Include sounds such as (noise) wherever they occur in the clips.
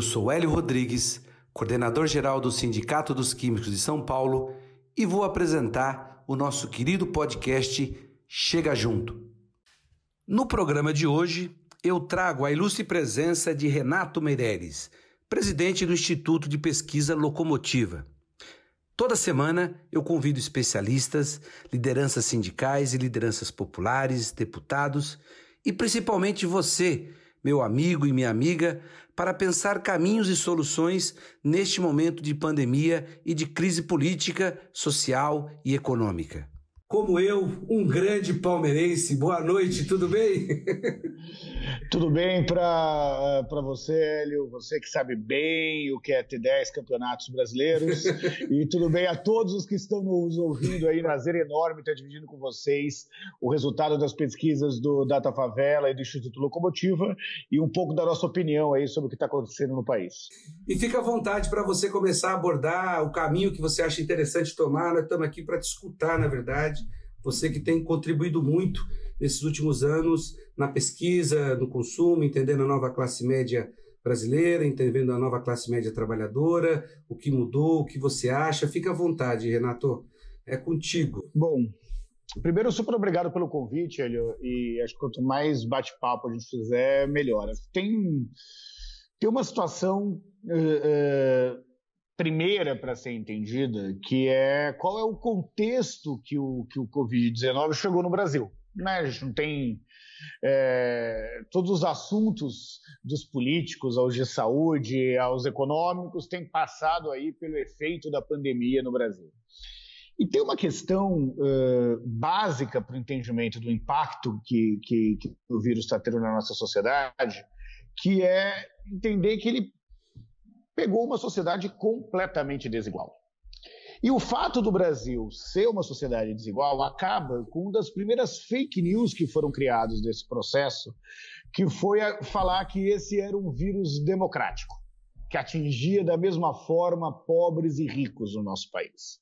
Eu sou Hélio Rodrigues, coordenador geral do Sindicato dos Químicos de São Paulo, e vou apresentar o nosso querido podcast Chega Junto. No programa de hoje, eu trago a ilustre presença de Renato Meireles, presidente do Instituto de Pesquisa Locomotiva. Toda semana eu convido especialistas, lideranças sindicais e lideranças populares, deputados e principalmente você, meu amigo e minha amiga, para pensar caminhos e soluções neste momento de pandemia e de crise política, social e econômica. Como eu, um grande palmeirense, boa noite, tudo bem? Tudo bem para você, Hélio, você que sabe bem o que é ter 10 campeonatos brasileiros. (laughs) e tudo bem a todos os que estão nos ouvindo aí. Prazer enorme estar dividindo com vocês o resultado das pesquisas do Data Favela e do Instituto Locomotiva e um pouco da nossa opinião aí sobre o que está acontecendo no país. E fica à vontade para você começar a abordar o caminho que você acha interessante tomar. Nós estamos aqui para te escutar, na verdade. Você que tem contribuído muito nesses últimos anos na pesquisa, no consumo, entendendo a nova classe média brasileira, entendendo a nova classe média trabalhadora, o que mudou, o que você acha. Fica à vontade, Renato. É contigo. Bom, primeiro, super obrigado pelo convite, Helio, e acho que quanto mais bate-papo a gente fizer, melhor. Tem, tem uma situação uh, uh, primeira para ser entendida, que é qual é o contexto que o, que o Covid-19 chegou no Brasil né? A gente não tem é, todos os assuntos dos políticos, aos de saúde, aos econômicos, têm passado aí pelo efeito da pandemia no Brasil. E tem uma questão uh, básica para o entendimento do impacto que, que, que o vírus está tendo na nossa sociedade, que é entender que ele pegou uma sociedade completamente desigual. E o fato do Brasil ser uma sociedade desigual acaba com uma das primeiras fake news que foram criadas nesse processo, que foi falar que esse era um vírus democrático, que atingia da mesma forma pobres e ricos no nosso país.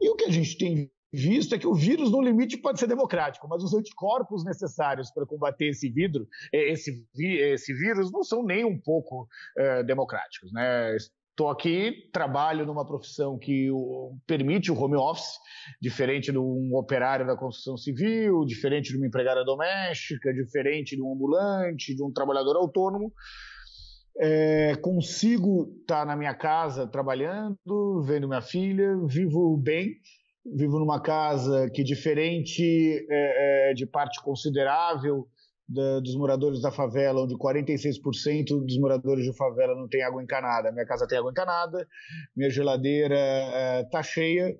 E o que a gente tem visto é que o vírus, no limite, pode ser democrático, mas os anticorpos necessários para combater esse, vidro, esse, esse vírus não são nem um pouco é, democráticos. Né? Estou aqui, trabalho numa profissão que o, permite o home office, diferente de um operário da construção civil, diferente de uma empregada doméstica, diferente de um ambulante, de um trabalhador autônomo. É, consigo estar tá na minha casa trabalhando, vendo minha filha, vivo bem, vivo numa casa que, diferente é, é, de parte considerável da, dos moradores da favela, onde 46% dos moradores de favela não tem água encanada. Minha casa tem água encanada, minha geladeira está é, cheia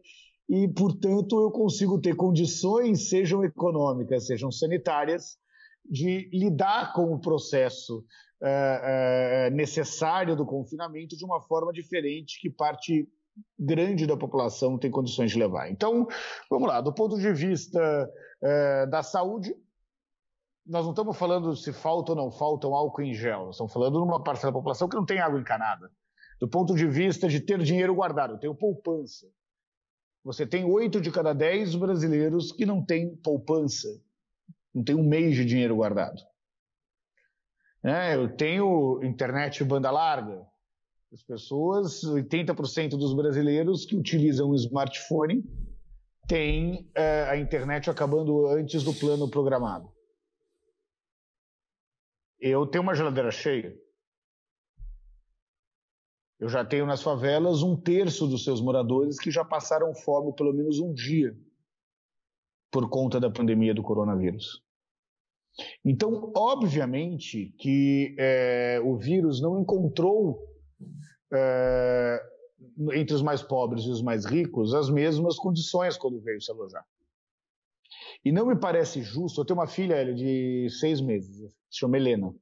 e, portanto, eu consigo ter condições, sejam econômicas, sejam sanitárias, de lidar com o processo é, é, necessário do confinamento de uma forma diferente que parte grande da população tem condições de levar. Então, vamos lá, do ponto de vista da saúde, nós não estamos falando se falta ou não falta um álcool em gel, estamos falando de uma parcela da população que não tem água encanada. Do ponto de vista de ter dinheiro guardado, tem poupança. Você tem oito de cada dez brasileiros que não têm poupança, não tem um mês de dinheiro guardado. É, eu tenho internet banda larga. As pessoas, 80% dos brasileiros que utilizam um smartphone têm é, a internet acabando antes do plano programado. Eu tenho uma geladeira cheia. Eu já tenho nas favelas um terço dos seus moradores que já passaram fome pelo menos um dia por conta da pandemia do coronavírus. Então, obviamente que é, o vírus não encontrou é, entre os mais pobres e os mais ricos as mesmas condições quando veio se alojar. E não me parece justo. Eu tenho uma filha de seis meses, se chama Helena.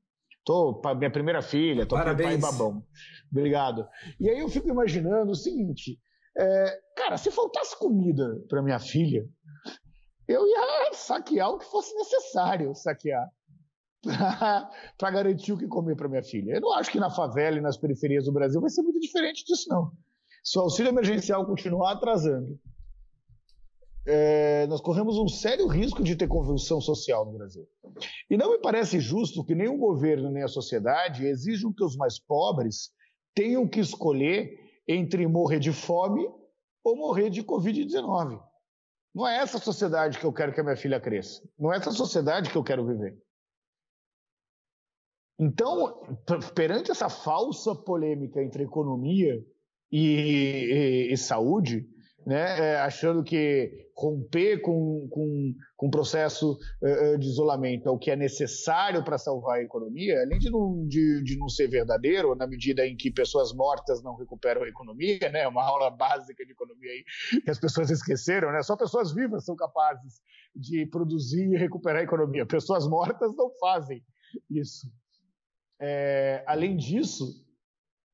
Tô, minha primeira filha, tô Parabéns. pai babão. Obrigado. E aí eu fico imaginando o seguinte: é, cara, se faltasse comida para minha filha, eu ia saquear o que fosse necessário saquear (laughs) para garantir o que comer para minha filha. Eu não acho que na favela e nas periferias do Brasil vai ser muito diferente disso, não. Se o auxílio emergencial continuar atrasando, é, nós corremos um sério risco de ter convulsão social no Brasil. E não me parece justo que o governo nem a sociedade exijam que os mais pobres tenham que escolher entre morrer de fome ou morrer de Covid-19. Não é essa sociedade que eu quero que a minha filha cresça. Não é essa sociedade que eu quero viver. Então, perante essa falsa polêmica entre economia e, e, e saúde, né, é, achando que romper com, com, com o processo uh, de isolamento é o que é necessário para salvar a economia, além de não, de, de não ser verdadeiro, na medida em que pessoas mortas não recuperam a economia, né, uma aula básica de economia aí que as pessoas esqueceram, né, só pessoas vivas são capazes de produzir e recuperar a economia, pessoas mortas não fazem isso. É, além disso,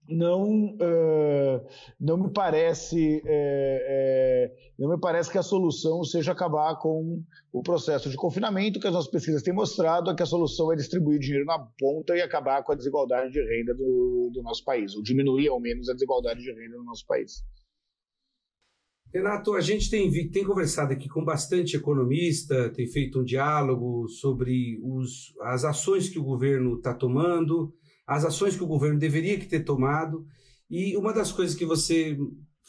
não uh, não me parece é, é, não me parece que a solução seja acabar com o processo de confinamento que as nossas pesquisas têm mostrado é que a solução é distribuir dinheiro na ponta e acabar com a desigualdade de renda do, do nosso país ou diminuir ao menos a desigualdade de renda no nosso país Renato, a gente tem, tem conversado aqui com bastante economista, tem feito um diálogo sobre os, as ações que o governo está tomando, as ações que o governo deveria ter tomado. E uma das coisas que você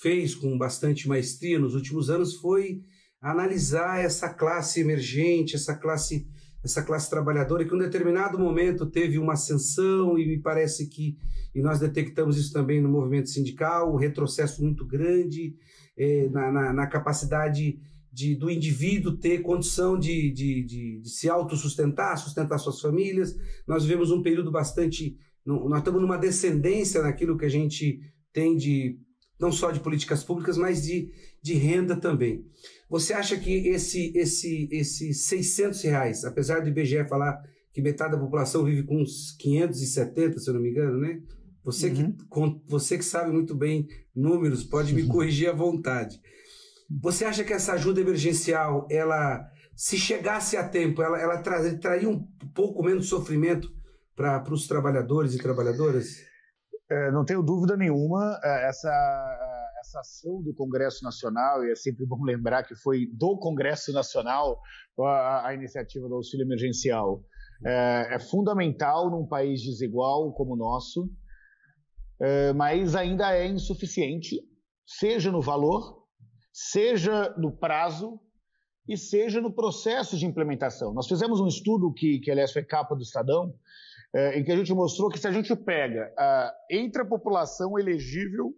fez com bastante maestria nos últimos anos foi analisar essa classe emergente, essa classe essa classe trabalhadora que em um determinado momento teve uma ascensão e me parece que e nós detectamos isso também no movimento sindical, um retrocesso muito grande eh, na, na, na, capacidade de, do indivíduo ter condição de, de, de, de se autossustentar, sustentar suas famílias. Nós vivemos um período bastante nós estamos numa descendência naquilo que a gente tem de não só de políticas públicas, mas de, de renda também. Você acha que esse esse esse 600 reais, apesar do IBGE falar que metade da população vive com uns 570, se eu não me engano, né? Você, uhum. que, você que sabe muito bem números, pode me (laughs) corrigir à vontade. Você acha que essa ajuda emergencial, ela, se chegasse a tempo, ela, ela traria um pouco menos sofrimento para os trabalhadores e trabalhadoras? É, não tenho dúvida nenhuma. É, essa, essa ação do Congresso Nacional, e é sempre bom lembrar que foi do Congresso Nacional a, a iniciativa do auxílio emergencial, é, é, fundamental num país desigual como o nosso, mas ainda é insuficiente, seja no valor, seja no prazo e seja no processo de implementação. Nós fizemos um estudo que, que aliás, foi capa do Estadão, é, em que a gente mostrou que se a gente pega a, entre a população elegível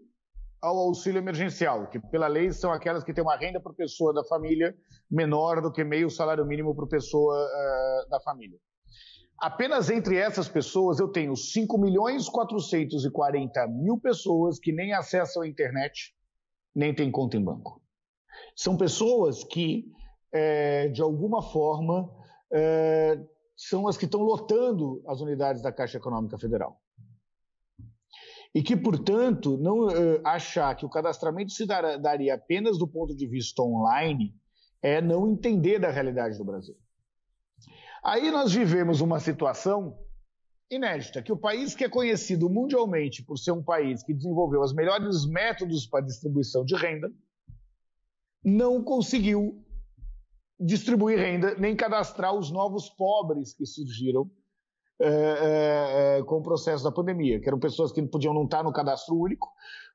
ao auxílio emergencial, que pela lei são aquelas que têm uma renda por pessoa da família menor do que meio salário mínimo por pessoa uh, da família. Apenas entre essas pessoas eu tenho 5 milhões 440 mil pessoas que nem acessam a internet, nem têm conta em banco. São pessoas que, é, de alguma forma, é, são as que estão lotando as unidades da Caixa Econômica Federal. E que, portanto, não uh, achar que o cadastramento se dar, daria apenas do ponto de vista online é não entender da realidade do Brasil. Aí nós vivemos uma situação inédita, que o país que é conhecido mundialmente por ser um país que desenvolveu os melhores métodos para distribuição de renda, não conseguiu distribuir renda, nem cadastrar os novos pobres que surgiram é, é, com o processo da pandemia, que eram pessoas que podiam não estar no cadastro único,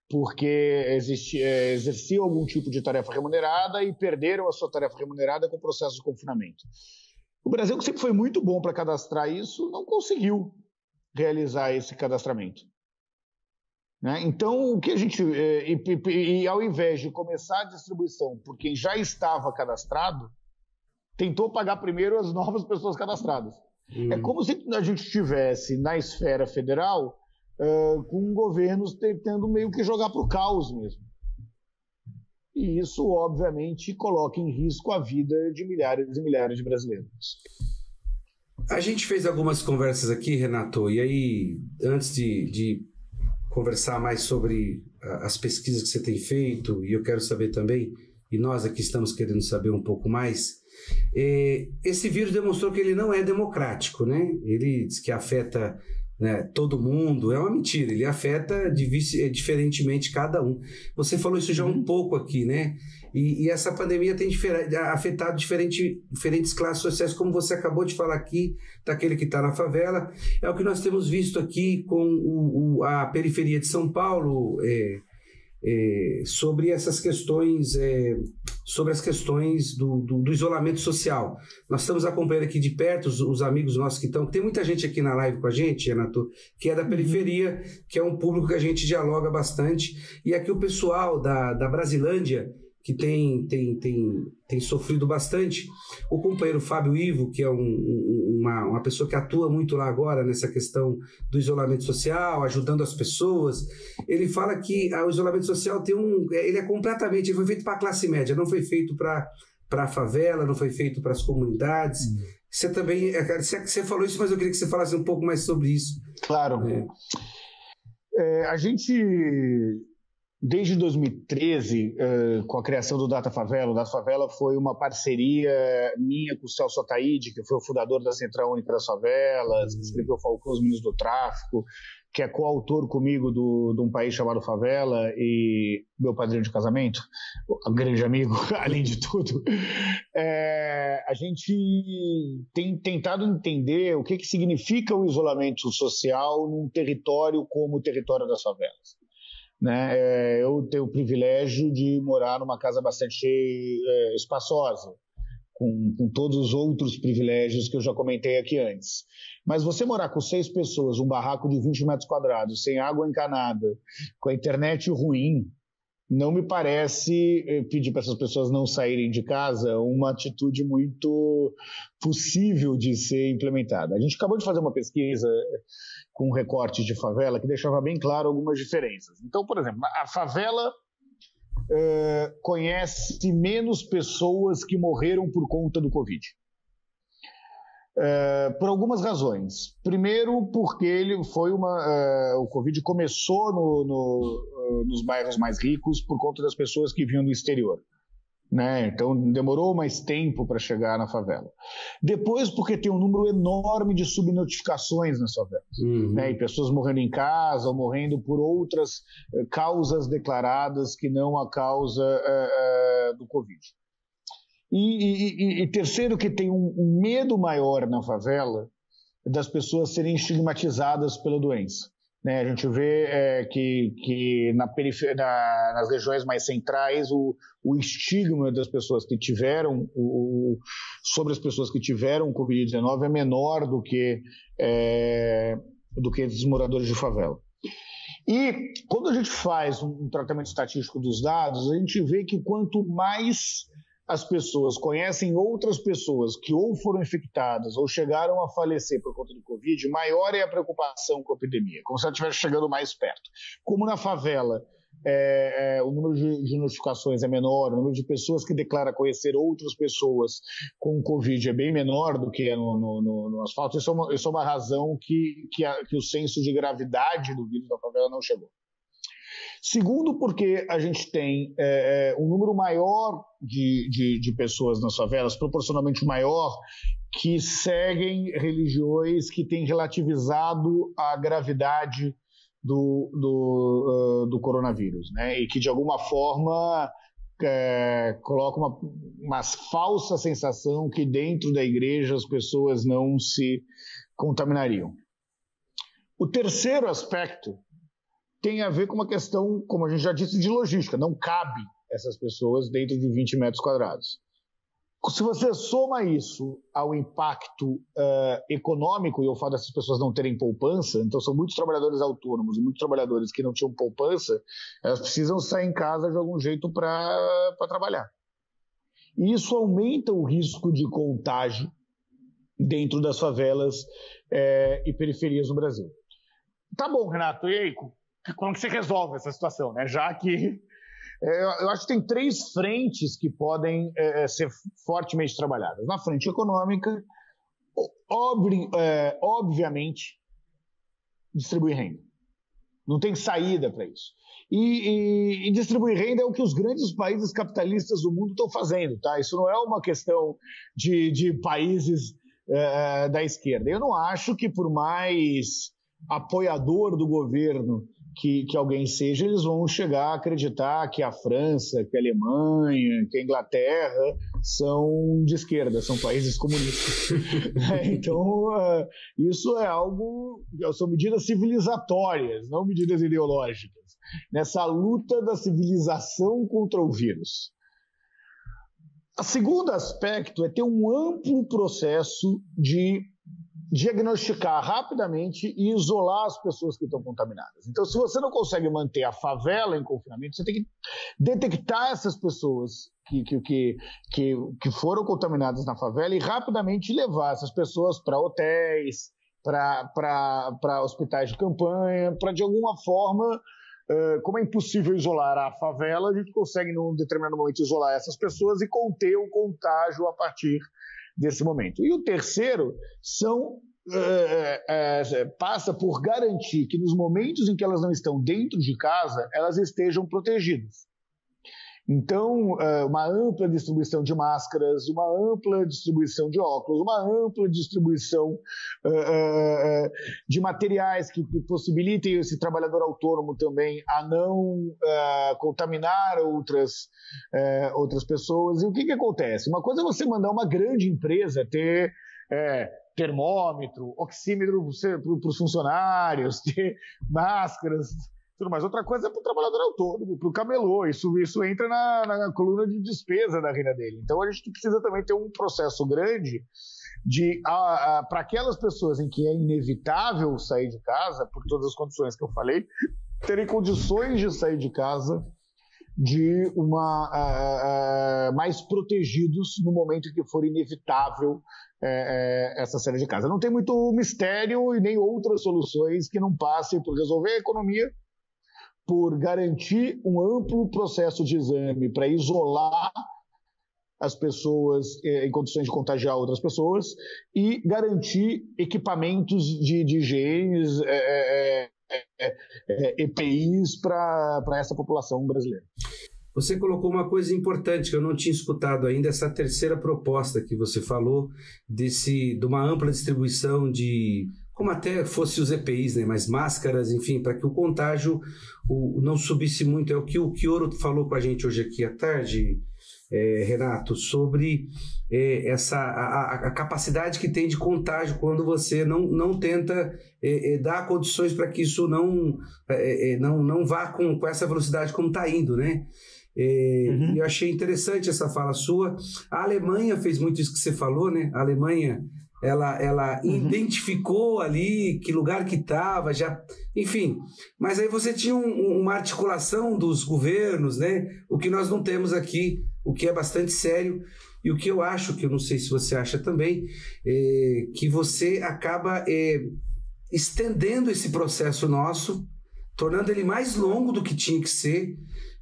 porque existia, exerciam algum tipo de tarefa remunerada e perderam a sua tarefa remunerada com o processo de confinamento. O Brasil, que sempre foi muito bom para cadastrar isso, não conseguiu realizar esse cadastramento. Né? Então, o que a gente. É, e, e, e, ao invés de começar a distribuição por quem já estava cadastrado, tentou pagar primeiro as novas pessoas cadastradas. Hum. É como se a gente estivesse na esfera federal uh, com governos tentando meio que jogar para o caos mesmo. E isso, obviamente, coloca em risco a vida de milhares e milhares de brasileiros. A gente fez algumas conversas aqui, Renato, e aí, antes de, de conversar mais sobre as pesquisas que você tem feito, e eu quero saber também, e nós aqui estamos querendo saber um pouco mais, é, esse vírus demonstrou que ele não é democrático, né? Ele diz que afeta né, todo mundo, é uma mentira. Ele afeta é, diferentemente cada um. Você falou isso já um uhum. pouco aqui, né? E, e essa pandemia tem afetado diferente, diferentes classes sociais, como você acabou de falar aqui, daquele que está na favela. É o que nós temos visto aqui com o, o, a periferia de São Paulo. É, é, sobre essas questões, é, sobre as questões do, do, do, isolamento social. Nós estamos acompanhando aqui de perto os, os, amigos nossos que estão. Tem muita gente aqui na live com a gente, Renato, que é da uhum. periferia, que é um público que a gente dialoga bastante. E aqui o pessoal da, da Brasilândia que tem, tem, tem, tem sofrido bastante. O companheiro Fábio Ivo, que é um, uma, uma pessoa que atua muito lá agora nessa questão do isolamento social, ajudando as pessoas, ele fala que o isolamento social tem um. Ele é completamente. Ele foi feito para a classe média, não foi feito para a favela, não foi feito para as comunidades. Hum. Você também. É, você falou isso, mas eu queria que você falasse um pouco mais sobre isso. Claro. É. É, a gente Desde 2013, uh, com a criação do Data Favela, o Data Favela foi uma parceria minha com o Celso Ataíde, que foi o fundador da Central Única das Favelas, que escreveu Falcão os Meninos do Tráfico, que é coautor comigo do, de um país chamado Favela e meu padrinho de casamento, um grande amigo, (laughs) além de tudo. É, a gente tem tentado entender o que, que significa o isolamento social num território como o território das favelas. Né? É, eu tenho o privilégio de morar numa casa bastante é, espaçosa, com, com, todos os outros privilégios que eu já comentei aqui antes. Mas você morar com seis pessoas, um barraco de 20 metros quadrados, sem água encanada, com a internet ruim, não me parece é, pedir para essas pessoas não saírem de casa uma atitude muito possível de ser implementada. A gente acabou de fazer uma pesquisa com recortes de favela que deixava bem claro algumas diferenças. Então, por exemplo, a favela uh, conhece menos pessoas que morreram por conta do Covid. Por algumas razões. Primeiro, porque ele foi uma. O Covid começou no, no, nos bairros mais ricos por conta das pessoas que vinham do exterior. Né? Então demorou mais tempo para chegar na favela. Depois, porque tem um número enorme de subnotificações nas favelas, uhum. né? e pessoas morrendo em casa ou morrendo por outras uh, causas declaradas que não a causa uh, uh, do Covid. E, e, e, terceiro, que tem um, um medo maior na favela das pessoas serem estigmatizadas pela doença. Né, a gente vê é, que, que na na, nas regiões mais centrais o, o, estigma das pessoas que tiveram o, sobre as pessoas que tiveram Covid-19 é menor do que é, do que os moradores de favela. E quando a gente faz um tratamento estatístico dos dados, a gente vê que quanto mais as pessoas conhecem outras pessoas que ou foram infectadas ou chegaram a falecer por conta do Covid, maior é a preocupação com a epidemia, como se ela estivesse chegando mais perto. Como na favela é, é, o número de, notificações é menor, o número de pessoas que declara conhecer outras pessoas com Covid é bem menor do que é no, no, no, no asfalto, isso é, uma, isso é uma razão que, que, a, que o senso de gravidade do vírus da favela não chegou. Segundo, porque a gente tem é, é, um número maior de, de, de, pessoas nas favelas, proporcionalmente maior, que seguem religiões que têm relativizado a gravidade do, do, uh, do coronavírus, né? E que de alguma forma é, coloca uma, uma falsa sensação que dentro da igreja as pessoas não se contaminariam. O terceiro aspecto tem a ver com uma questão, como a gente já disse, de logística. Não cabe essas pessoas dentro de 20 metros quadrados. Se você soma isso ao impacto uh, econômico e ao fato dessas pessoas não terem poupança, então são muitos trabalhadores autônomos e muitos trabalhadores que não tinham poupança, elas precisam sair em casa de algum jeito para trabalhar. E isso aumenta o risco de contágio dentro das favelas é, e periferias no Brasil. Tá bom, Renato. E aí, como que você resolve essa situação, né? Já que é, eu acho que tem três frentes que podem é, é ser fortemente trabalhadas. Na frente econômica, é, obviamente, distribuir renda. Não tem saída para isso. E, e, e, distribuir renda é o que os grandes países capitalistas do mundo estão fazendo, tá? Isso não é uma questão de, de países é, da esquerda. Eu não acho que por mais apoiador do governo que, que alguém seja, eles vão chegar a acreditar que a França, que a Alemanha, que a Inglaterra são de esquerda, são países comunistas. (laughs) (laughs) Então, uh, isso é algo, são medidas civilizatórias, não medidas ideológicas, nessa luta da civilização contra o vírus. O segundo aspecto é ter um amplo processo de diagnosticar rapidamente e isolar as pessoas que estão contaminadas. Então, se você não consegue manter a favela em confinamento, você tem que detectar essas pessoas que, que, que, que, foram contaminadas na favela e rapidamente levar essas pessoas para hotéis, para hospitais de campanha, para de alguma forma como é impossível isolar a favela, a gente consegue, num determinado momento, isolar essas pessoas e conter o contágio a partir desse momento. E o terceiro são é, é, passa por garantir que nos momentos em que elas não estão dentro de casa, elas estejam protegidas. Então, é, uma ampla distribuição de máscaras, uma ampla distribuição de óculos, uma ampla distribuição é, é, de materiais que possibilitem esse trabalhador autônomo também a não contaminar outras, outras pessoas. E o que, que acontece? Uma coisa é você mandar uma grande empresa ter termômetro, oxímetro para os funcionários, (laughs) ter máscaras, tudo mais. Outra coisa é para o trabalhador autônomo, para o camelô. Isso, isso entra na, na, coluna de despesa da renda dele. Então a gente precisa também ter um processo grande de para aquelas pessoas em que é inevitável sair de casa, por todas as condições que eu falei, terem condições de sair de casa de uma uh, uh, mais protegidos no momento em que for inevitável uh, essa saída de casa. Não tem muito mistério e nem outras soluções que não passem por resolver a economia por garantir um amplo processo de exame para isolar as pessoas eh, em condições de contagiar outras pessoas e garantir equipamentos de, de higiene, é, é, é, EPIs para essa população brasileira. Você colocou uma coisa importante que eu não tinha escutado ainda, essa terceira proposta que você falou, desse, de uma ampla distribuição de como até fosse os EPIs, né, mas máscaras, enfim, para que o contágio o, não subisse muito. É o que o Kioro falou com a gente hoje aqui à tarde, é, Renato, sobre é, essa a, a, capacidade que tem de contágio quando você não, não tenta é, é dar condições para que isso não, é, é, não, não vá com, com essa velocidade como está indo, né? Uhum. Eu achei interessante essa fala sua. A Alemanha fez muito isso que você falou, né? A Alemanha ela, ela uhum. identificou ali que lugar que estava, já, enfim. Mas aí você tinha um, uma articulação dos governos, né? O que nós não temos aqui, o que é bastante sério. E o que eu acho, que eu não sei se você acha também, é que você acaba é, estendendo esse processo nosso, tornando ele mais longo do que tinha que ser,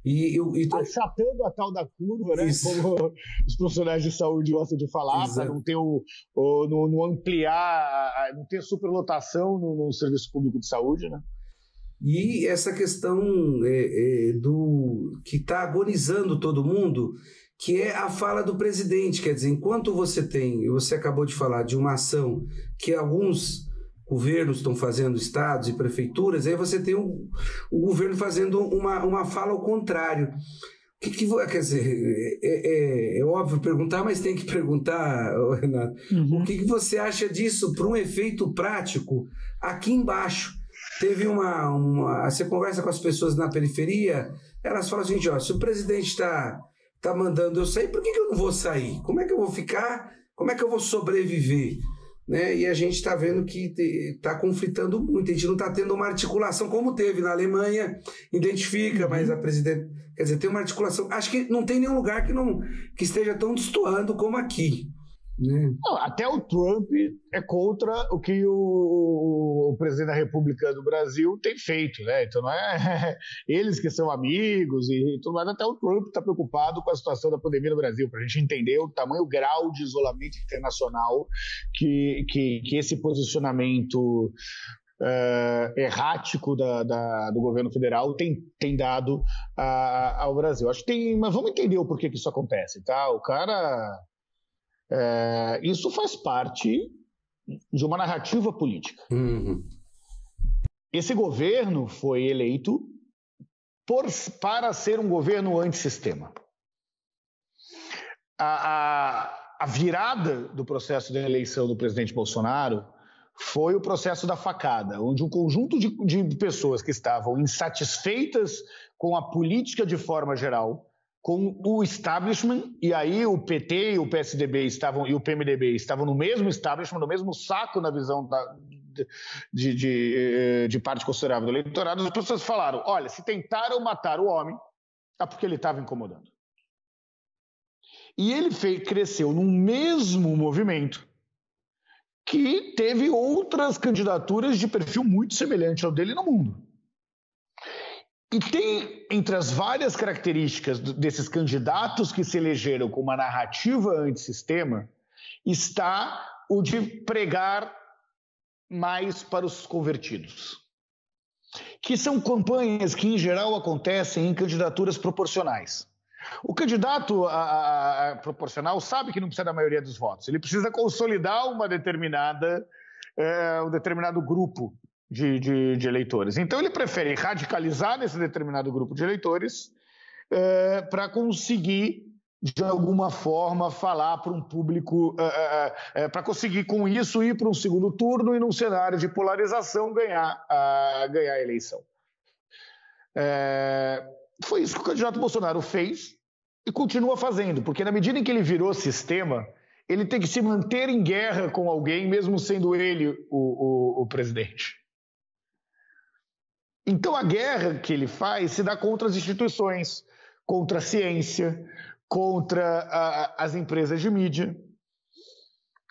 e, e, Achatando a tal da curva, né? Isso. Como os profissionais de saúde gostam de falar, para não ter o, o não, não, ampliar, não ter superlotação no, no, serviço público de saúde, né? E essa questão é, é, do que está agonizando todo mundo, que é a fala do presidente. Quer dizer, enquanto você tem, você acabou de falar de uma ação que alguns governos estão fazendo, estados e prefeituras, aí você tem o, o governo fazendo uma, uma fala ao contrário. O que, que quer dizer, é, é, é, óbvio perguntar, mas tem que perguntar, Renato. Uhum. O que, que você acha disso para um efeito prático aqui embaixo? Teve uma, uma. Você conversa com as pessoas na periferia, elas falam assim: ó, se o presidente está tá mandando eu sair, por que, que eu não vou sair? Como é que eu vou ficar? Como é que eu vou sobreviver? Né? E a gente está vendo que está conflitando muito. A gente não está tendo uma articulação como teve na Alemanha, identifica, uhum. mas a presidente. Quer dizer, tem uma articulação. Acho que não tem nenhum lugar que, não, que esteja tão destoando como aqui. Né? Não, até o Trump é contra o que o, o, presidente da República do Brasil tem feito, né? Então não é (laughs) eles que são amigos e tudo mais. Até o Trump está preocupado com a situação da pandemia no Brasil, para a gente entender o tamanho, o grau de isolamento internacional que, que, que esse posicionamento Uh, errático da, da, do governo federal tem, tem dado ao Brasil. Acho que tem, mas vamos entender o porquê que isso acontece, tá? O cara é, isso faz parte de uma narrativa política. Uhum. esse governo foi eleito por, para ser um governo antissistema. A, a, a virada do processo de eleição do presidente Bolsonaro foi o processo da facada, onde um conjunto de, de pessoas que estavam insatisfeitas com a política de forma geral, com o establishment, e aí o PT e o PSDB estavam, e o PMDB estavam no mesmo establishment, no mesmo saco na visão da, de, de, eh, de, parte considerável do eleitorado, as pessoas falaram: olha, se tentaram matar o homem, é porque ele estava incomodando. E ele fez, cresceu num mesmo movimento que teve outras candidaturas de perfil muito semelhante ao dele no mundo. E tem, entre as várias características desses candidatos que se elegeram com uma narrativa antissistema, está o de pregar mais para os convertidos. Que são campanhas que, em geral, acontecem em candidaturas proporcionais. O candidato a, a, a proporcional sabe que não precisa da maioria dos votos, ele precisa consolidar uma determinada, é, um determinado grupo de, de, de, eleitores. Então, ele prefere radicalizar nesse determinado grupo de eleitores é, para conseguir de alguma forma falar para um público, uh, uh, uh, para conseguir com isso ir para um segundo turno e num cenário de polarização ganhar, ganhar a eleição. É, foi isso que o candidato Bolsonaro fez e continua fazendo, porque na medida em que ele virou sistema, ele tem que se manter em guerra com alguém, mesmo sendo ele o, o, o presidente. Então a guerra que ele faz se dá contra as instituições, contra a ciência, contra a, as empresas de mídia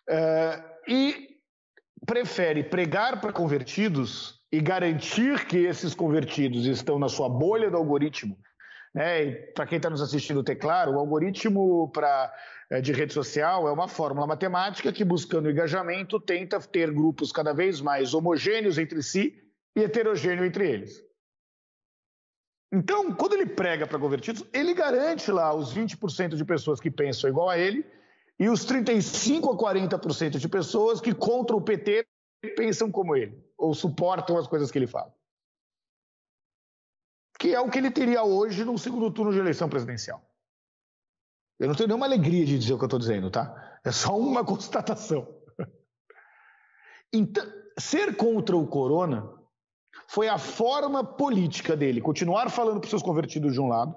uh, e prefere pregar para convertidos e garantir que esses convertidos estão na sua bolha do algoritmo. Né? Para quem está nos assistindo ter claro, o algoritmo eh, de rede social é uma fórmula matemática que, buscando engajamento, tenta ter grupos cada vez mais homogêneos entre si e heterogêneos entre eles. Então, quando ele prega para convertidos, ele garante lá os 20% de pessoas que pensam igual a ele e os 35 a 40% de pessoas que contra o PT pensam como ele ou suportam as coisas que ele fala. Que é o que ele teria hoje no segundo turno de eleição presidencial. Eu não tenho nenhuma alegria de dizer o que eu estou dizendo, tá? É só uma (laughs) constatação. Então, ser contra o corona foi a forma política dele continuar falando para os seus convertidos de um lado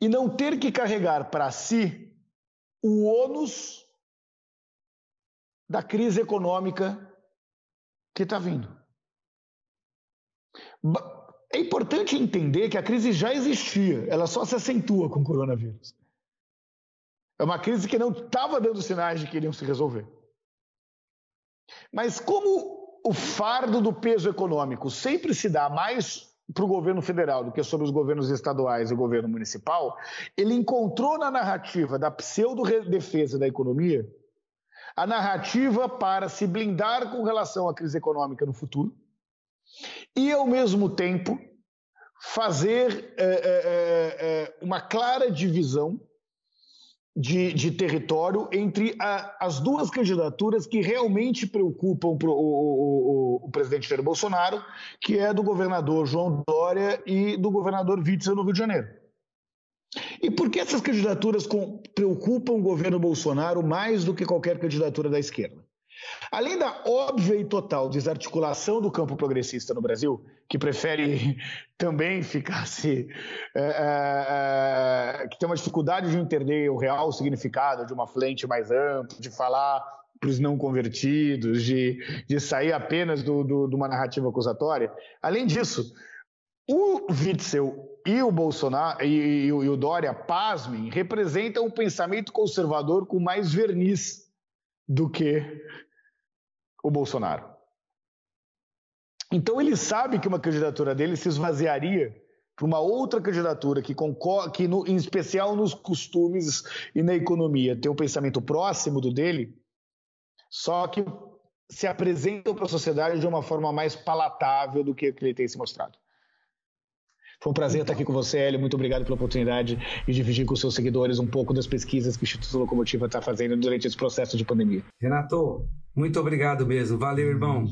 e não ter que carregar para si o ônus da crise econômica que está vindo. É importante entender que a crise já existia, ela só se acentua com o coronavírus. É uma crise que não estava dando sinais de que iriam se resolver. Mas como o fardo do peso econômico sempre se dá mais para o governo federal do que sobre os governos estaduais e o governo municipal, ele encontrou na narrativa da pseudo-defesa da economia a narrativa para se blindar com relação à crise econômica no futuro e, ao mesmo tempo, fazer é, é, é, uma clara divisão de, de território entre a, as duas candidaturas que realmente preocupam pro, o, o, o, presidente Jair Bolsonaro, que é do governador João Dória e do governador Witzel no Rio de Janeiro. E por que essas candidaturas com, preocupam o governo Bolsonaro mais do que qualquer candidatura da esquerda? Além da óbvia e total desarticulação do campo progressista no Brasil, que prefere (laughs) também ficar se. É, é, é, que tem uma dificuldade de entender o real significado de uma frente mais ampla, de falar para os não convertidos, de, de sair apenas do, do, de uma narrativa acusatória. Além disso, o Witzel e o Bolsonaro e, e, e o Dória, pasmem, representam um pensamento conservador com mais verniz do que o Bolsonaro. Então ele sabe que uma candidatura dele se esvaziaria para uma outra candidatura que, que no, em especial nos costumes e na economia, tem um pensamento próximo do dele, só que se apresentam para a sociedade de uma forma mais palatável do que ele tem se mostrado. Foi um prazer estar aqui com você, Hélio. Muito obrigado pela oportunidade de dividir com os seus seguidores um pouco das pesquisas que o Instituto Locomotiva está fazendo durante esse processo de pandemia. Renato, muito obrigado mesmo. Valeu, irmão.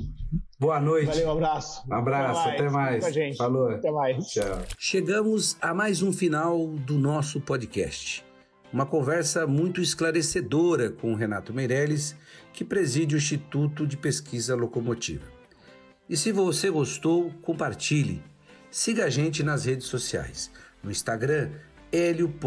Boa noite. Valeu, um abraço. Um abraço, até mais. Até mais. Falou. Até mais. Tchau. Chegamos a mais um final do nosso podcast. Uma conversa muito esclarecedora com o Renato Meirelles, que preside o Instituto de Pesquisa Locomotiva. E se você gostou, compartilhe. Siga a gente nas redes sociais. No Instagram, hélio.com